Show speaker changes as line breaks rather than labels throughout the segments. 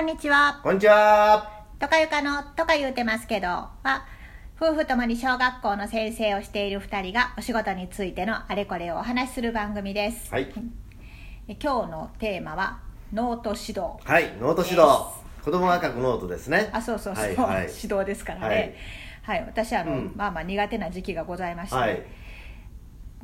んにちは。
こんにちは。
とかゆかのとか言うてますけど、は、夫婦ともに小学校の先生をしている二人がお仕事についてのあれこれをお話しする番組です。
はい。
え今日のテーマは、ノート指導。
はい、ノート指導。子供が書くノートですね。
あ、そうそうそう、
はいはい
指導ですからね。はい、私あの、
うん
まあまあ苦手な時期がございまして、
はい。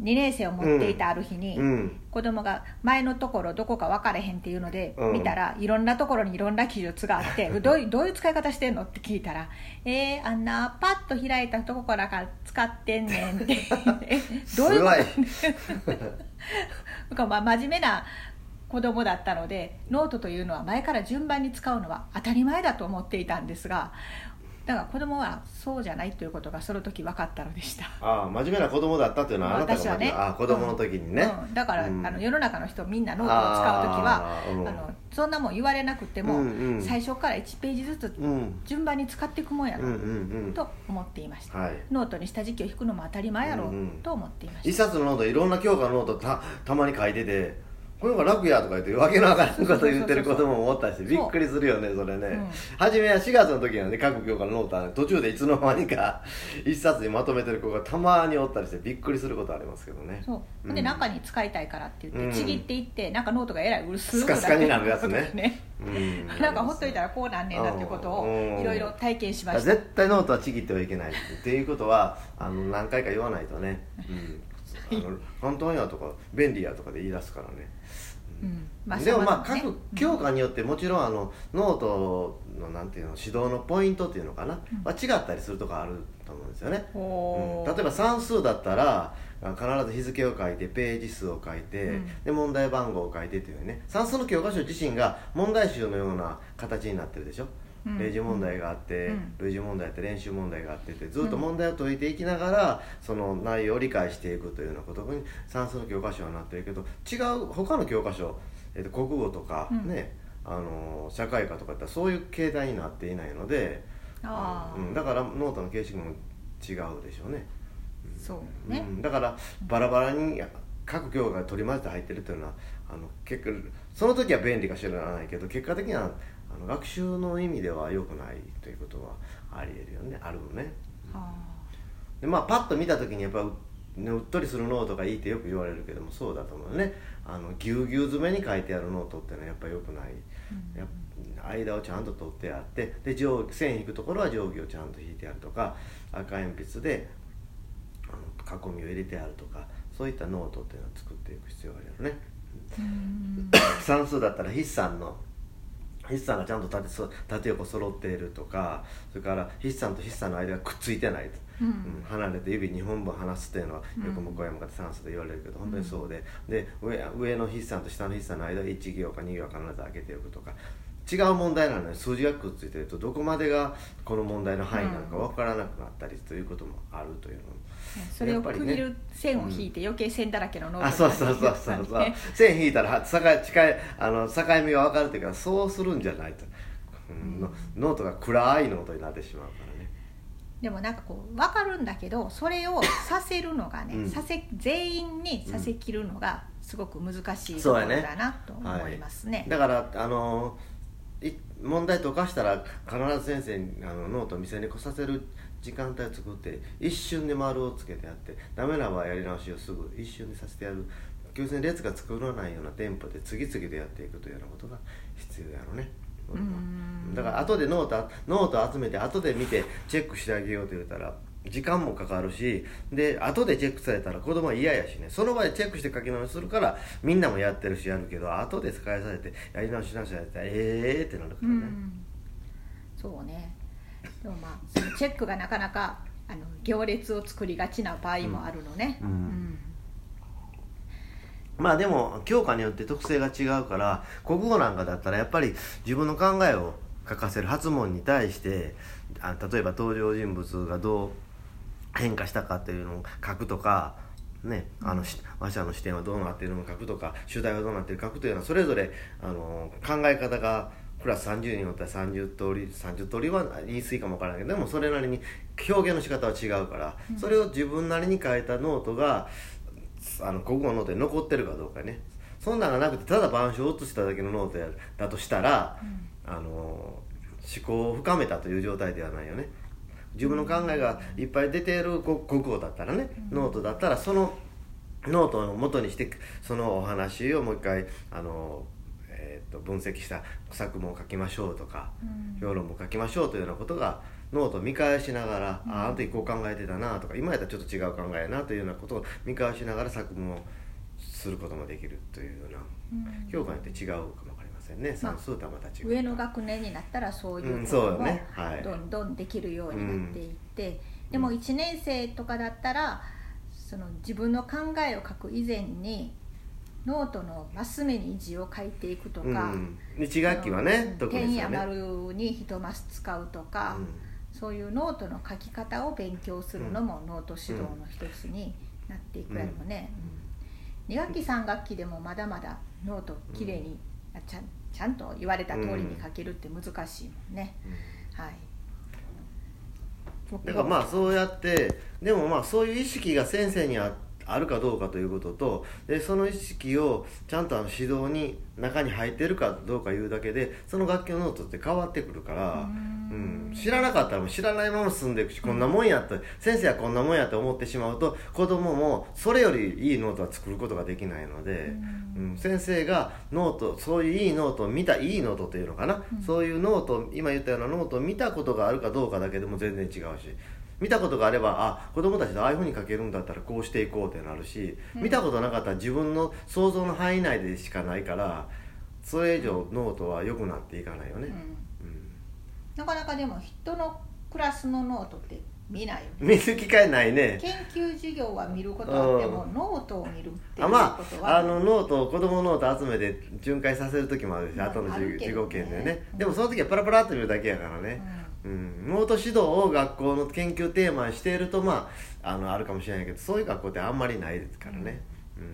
2年生を持っていたある日に、
うん。
子供が前のところどこか分かれへんっていうので、
うん。
見たらいろんなところにいろんな記述があってどういどういう使い方してんの？って聞いたら「えー、あんなパッと開いたとこからから使ってんねん」って。え どういうこと？なんかまあ真面目な子供だったのでノートというのは前から順番に使うのは当たり前だと思っていたんですがだから子供はそうじゃないということがその時分かったのでした。
ああ、真面目な子供だったっていうのはあなたが
私はね
ああ、子供の時にね。
うんだから、
うん
あの世の中の人みんなノートを使う時は
あ
のそんなもん言われなくても、
うんうん
最初から1ページずつ
うん。
順番に使っていくもんやろ、
うんうんうん。
と思っていました、
はい。
ノートに下敷きを引くのも当たり前やろ、
うんうん
と思っていまし
一冊のノートいろんな教科のノートたたまに書いててこれが楽やとか言ってわけのわからんこと言ってる子供もおったしびっくりするよねそれね、
うん。
初めは4月の時はね各教科のノートは途中でいつの間にか 一冊にまとめてる子がたまにおったりしてびっくりすることありますけどね。
たそう、
うん。
で中に使いたいからって言って、
うん。
ちぎっていってなんかノートがえらい薄く
スカスカになるやつね。
ね
うん。
なんかほっといたらこうなんねんなっていうことを
うん。
いろいろ体験しました。
絶対ノートはちぎってはいけないっていうことはあの何回か言わないとね、うん、あの本当にはとか便利やとかで言い出すからね。
うん。まあ
でもまあ各教科によってもちろんあのノートのなんていうの指導のポイントっていうのかな、
うん。
は違ったりするとこあると思うんですよね、う。ん。例えば算数だったらあ必ず日付を書いてページ数を書いて、
うん。
で問題番号を書いてっていうね。算数の教科書自身が問題集のような形になってるでしょ、
うん
例示問題があって、
うん。
類似問題あって練習問題があってってずっと問題を解いていきながら、その内容を理解していくというようなことに算数の教科書はなってるけど違う他の教科書、えーと国語とか
うん。
ね、あの社会科とかってそういう形態になっていないので、
あー。
うん、だからノートの形式も違うでしょうね。
そうね、
うん、だからバラバラに各教科が取り混ぜて入ってるというのはあの結構その時は便利か知らないけど結果的にはあの学習の意味では良くないということはありえるよね。あるのね。
あ
でまあパッと見た時にやっぱう,、ね、うっとりするノートがいいってよく言われるけどもそうだと思うね。あのぎゅうぎゅう詰めに書いてあるノートっていうのはやっぱ良くない、
うん。
間をちゃんと取ってあってで上線引くところは定規をちゃんと引いてあるとか赤鉛筆であの囲みを入れてあるとかそういったノートっていうのを作っていく必要があるよね。算数だったら筆算の筆算がちゃんと縦そ縦横揃っているとかそれから筆算と筆算の間がくっついてないと、
うん。
うん。離れて指2本分離すっていうのは
うん
よく向こうへ向かって算数で言われるけど、本当にそうで。で上上の筆算と下の筆算の間1行か2行か必ず開けておくとか違う問題なのに数字がくっついてるとどこまでがこの問題の範囲なのか分からなくなったりということもあるというのも。
それを区切る線を引いて余計線だらけのノート
あそうそうそうそうそう、線引いたらは境近いあの境目が分かるっていうからそうするんじゃないと、うんのノートが暗いノートになってしまうからね。
でもなんかこう分かるんだけどそれをさせるのがね、
うん。
させ全員にさせきるのがすごく難しいところだなと思いますね。
だからあのい問題解かしたら必ず先生にあのノートを見せに来させる時間帯を作って一瞬で丸をつけてやってダメな場合やり直しをすぐ一瞬でさせてやる。要するに列が作らないようなテンポで次々でやっていくというようなことが必要やろね。
うん。
だから後でノートノート集めて後で見てチェックしてあげようと言ったら時間もかかるしで後でチェックされたら子供は嫌やしね。その場でチェックして書き直しするからみんなもやってるしやるけど後で返されてやり直しなさいってええーってなるか
う
らね、
ん。そうね。でもまあそのチェックがなかなかあの行列を作りがちな場合もあるのね。
うん。
うん。
まあでも教科によって特性が違うから国語なんかだったらやっぱり自分の考えを書かせる発問に対してあ例えば登場人物がどう変化したかっていうのを書くとかね、あのし話者の視点はどうなっているのか書くとか主題はどうなっているか書くというのはそれぞれあの考え方がクラス30人おったら30通り30通りは言い過ぎかもわからないけどでもそれなりに表現の仕方は違うから、それを自分なりに書いたノートがあの国語のノートに残ってるかどうかね。そんなんがなくてただ板書を写しただけのノートやだとしたら、あの思考を深めたという状態ではないよね自分の考えがいっぱい出ているこ国語だったらね、ノートだったらそのノートを元にしてそのお話をもう一回あの、えー、と分析した作文を書きましょうとか、評論も書きましょうというようなことがノートを見返しながら、あああの時こう考えてたなとか今やったらちょっと違う考えやなというようなことを見返しながら作文をすることもできるというような、教科によって違うかもしれんね。算数とはまた違う、
上の学年になったらそういう
うん
こと
うよね。はい。
どんどんできるようになっていって、でも1年生とかだったらその自分の考えを書く以前にノートのマス目に字を書いていくとか、
うん、1学期はね
うん点や丸に一マス使うとか、そういうノートの書き方を勉強するのもノート指導の一つになっていくやろうね、2学期3学期でもまだまだノートきれいに、あちゃんちゃんと言われた通りに書けるって難しいもんね、はい。
だからまあそうやってでもまあそういう意識が先生にああるかどうかということとでその意識をちゃんとあの指導に中に入ってるかどうかいうだけでその学級のノートって変わってくるからうん、知らなかったらもう知らないまま進んでいくしこんなもんやって先生はこんなもんやって思ってしまうと子供もそれよりいいノートは作ることができないので、うん、先生がノートそういういいノートを見たいいノートというのかな、そういうノート今言ったようなノートを見たことがあるかどうかだけでも全然違うし見たことがあればあ子供たちとああいうふうに書けるんだったらこうしていこうってなるし、見たことなかったら自分の想像の範囲内でしかないからそれ以上ノートは良くなっていかないよね、
うん。なかなかでも人のクラスのノートって見ないよね。
見る機会ないね。
研究授業は見ることはあっても、ノートを見るっていう
あま
ことは。
ああのノートを子供ノート集めて巡回させる時もあるし、
まあ
後の授授業研でね、でもその時はパラパラっと見るだけやからね、うん。ノート指導を学校の研究テーマにしているとまああのあるかもしれないけどそういう学校ってあんまりないですからね、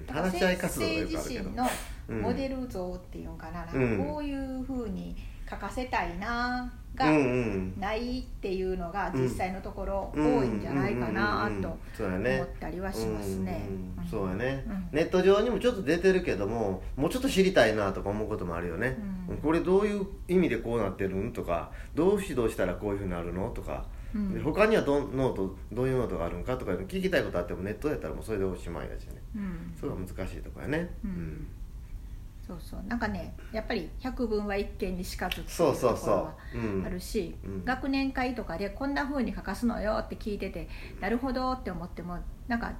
うん。話し合い活動がよくあるけど。
のモデル像っていうのかな,、なんかこういうふうに書かせたいながないっていうのが実際のところ多いんじゃないかなと
そうやね。
思ったりはしますね。
そうやね、
うん。
ネット上にもちょっと出てるけどももうちょっと知りたいなとか思うこともあるよね、
うん。
これどういう意味でこうなってるんとかどう指導したらこういうふうになるのとか、
うん。
で他にはどんノートどういうノートがあるんかとか聞きたいことあってもネットやったらもうそれでおしまいだしね。
うん。
それが難しいとこやね。
うんそうそう。なんかねやっぱり百聞は一見にしかずってい
そう
ところは
う、うん、
あるし、
うん。
学年会とかでこんな風に書かすのよって聞いててなるほどって思ってもなんか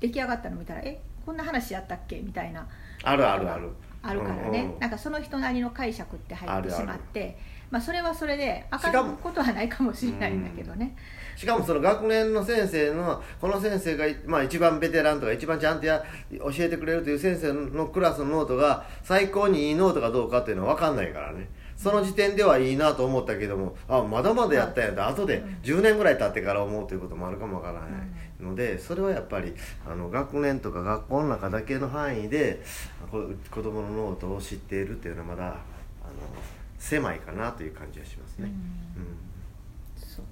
出来上がったの見たらえこんな話やったっけみたいな。
あるあるある
あるからね、
うん。うん
なんかその人なりの解釈って入ってしまってまあ、それはそれであ
しかも
かんことはないかもしれないんだけどね、
しかもその学年の先生のこの先生が、まあ、一番ベテランとか一番ちゃんとや教えてくれるという先生のクラスのノートが最高にいいノートかどうかっていうのは分かんないからね。その時点ではいいなと思ったけどもあまだまだやったんやって後で10年ぐらい経ってから思うということもあるかもわからないのでそれはやっぱりあの学年とか学校の中だけの範囲でこ子供のノートを知っているっていうのはまだあの狭いかなという感じがしますね。
そ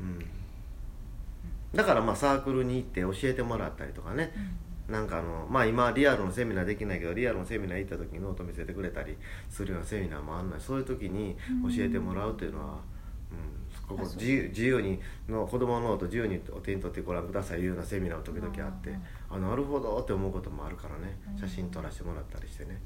う
ん。うん。だからまあサークルに行って教えてもらったりとかね、なんかあのまあ今リアルのセミナーできないけどリアルのセミナー行った時にノート見せてくれたりするようなセミナーもあんないそういう時に教えてもらうというのは、うんここ自由自由にの子供のノート自由にお手に取ってご覧くださいいうようなセミナーの時々あって、あなるほどって思うこともあるからね。写真撮らせてもらったりしてね。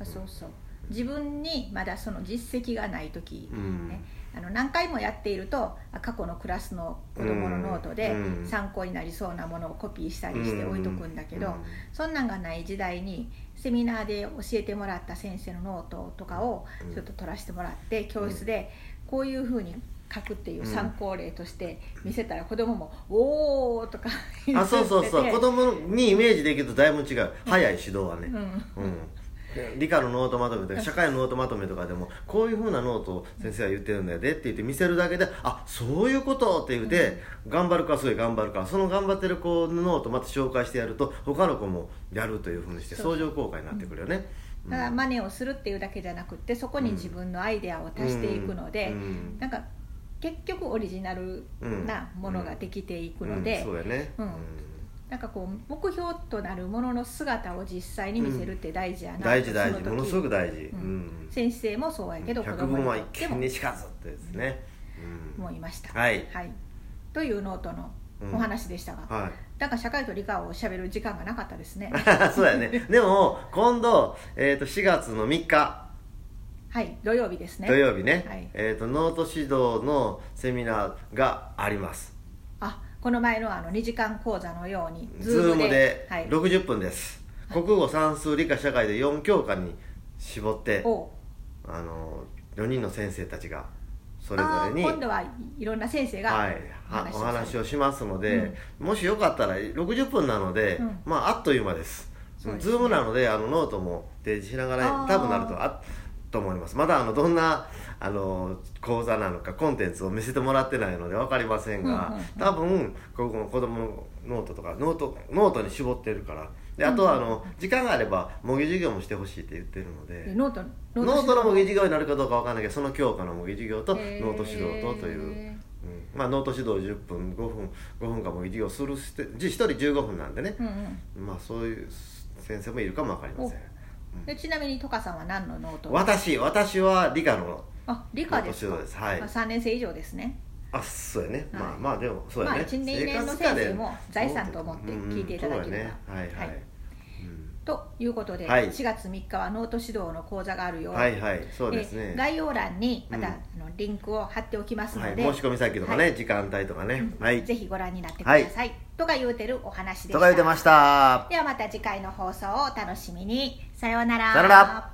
あそうそう。自分にまだその実績がない時、
うん。
ね、あの何回もやっているとあ過去のクラスの子供のノートで
うん。
参考になりそうなものをコピーしたりして置いとくんだけど、
うん。
そんなんがない時代にセミナーで教えてもらった先生のノートとかをちょっと撮らせてもらって教室でこういうふうに書くっていう参考例として見せたら子供も「おお!」とか言
あ
ってて。
そうそうそう。子供にイメージできるとだいぶ違う。早い指導はね、
うん。
うん。で理科のノートまとめとか社会のノートまとめとかでもこういうふうなノートを先生は言ってるんだよねって言って見せるだけであそういうことって言って、頑張るかすごい頑張るかその頑張ってる子のノートまた紹介してやると他の子もやるというふうにして相乗効果になってくるよね、
だから真似をするっていうだけじゃなくってそこに自分のアイデアを足していくので、
うん。
なんか結局オリジナルなものができていくの
うん。
で、
そうやね、
うん。なんかこう目標となるものの姿を実際に見せるって大事やな、
大事大事。ものすごく大事、
う
うん。ん
先生もそうやけど子
百
供に
聞は一
とっても。
見にしかずってですね、うん。
思いました。
はい。
というノートのお話でしたが、
はい。
なんか社会と理科をしゃべる時間がなかったですね。
そうやね。でも今度、えー、と4月の3日
はい土曜日ですね。
土曜日ね、
はい。
えー、とノート指導のセミナーがあります。
あこの前のあの2時間講座のように
ズームで
はい、
60分です、国語算数理科社会で4教科に絞って
お
あの4人の先生たちがそれぞ
あ
れに
ー今度はいろんな先生が
はい、はお話をしますので、
うん。
もしよかったら60分なので、
うん。
まああっという間です。
ね。
ズームなのであのノートも提示しながら多分なるとあと思います。まだあのどんなあの講座なのかコンテンツを見せてもらってないので分かりませんが、
うんうんうん。
多分ここの子供のノートとかノートノートに絞ってるから。であとはあの、時間があれば模擬授業もしてほしいって言ってるので。
でノート
ノートの模擬授業になるかどうかわかんないけどその教科の模擬授業とノ
へ
ー。ト指導とという、うん。まあ、ノート指導10分5分5分間模擬授業するして1人15分なんでね、
うんうん。
まあそういう先生もいるかもわかりません、
でちなみにトカさんは何のノート
私私は理科の
あ理科ですか？
です。はい。
あ3年生以上ですね。
あそうやね、
はい。
まあまあでもそうやね、
まあ一年二年の先生も財産と思って聞いていただければ。
ね。はいはい、
ということで、
はい。
4月3日はノート指導の講座があるよ。う
はいはい。そうですね。
え概要欄にまた、
うん。
あのリンクを貼っておきます
はい、
ので、
申し込み先とかね、
はい。
時間帯とかね、はい。
ぜひご覧になってください、とか言うてるお話でした。
とか言ってました。
ではまた次回の放送をお楽しみに。さようなら。
さよなら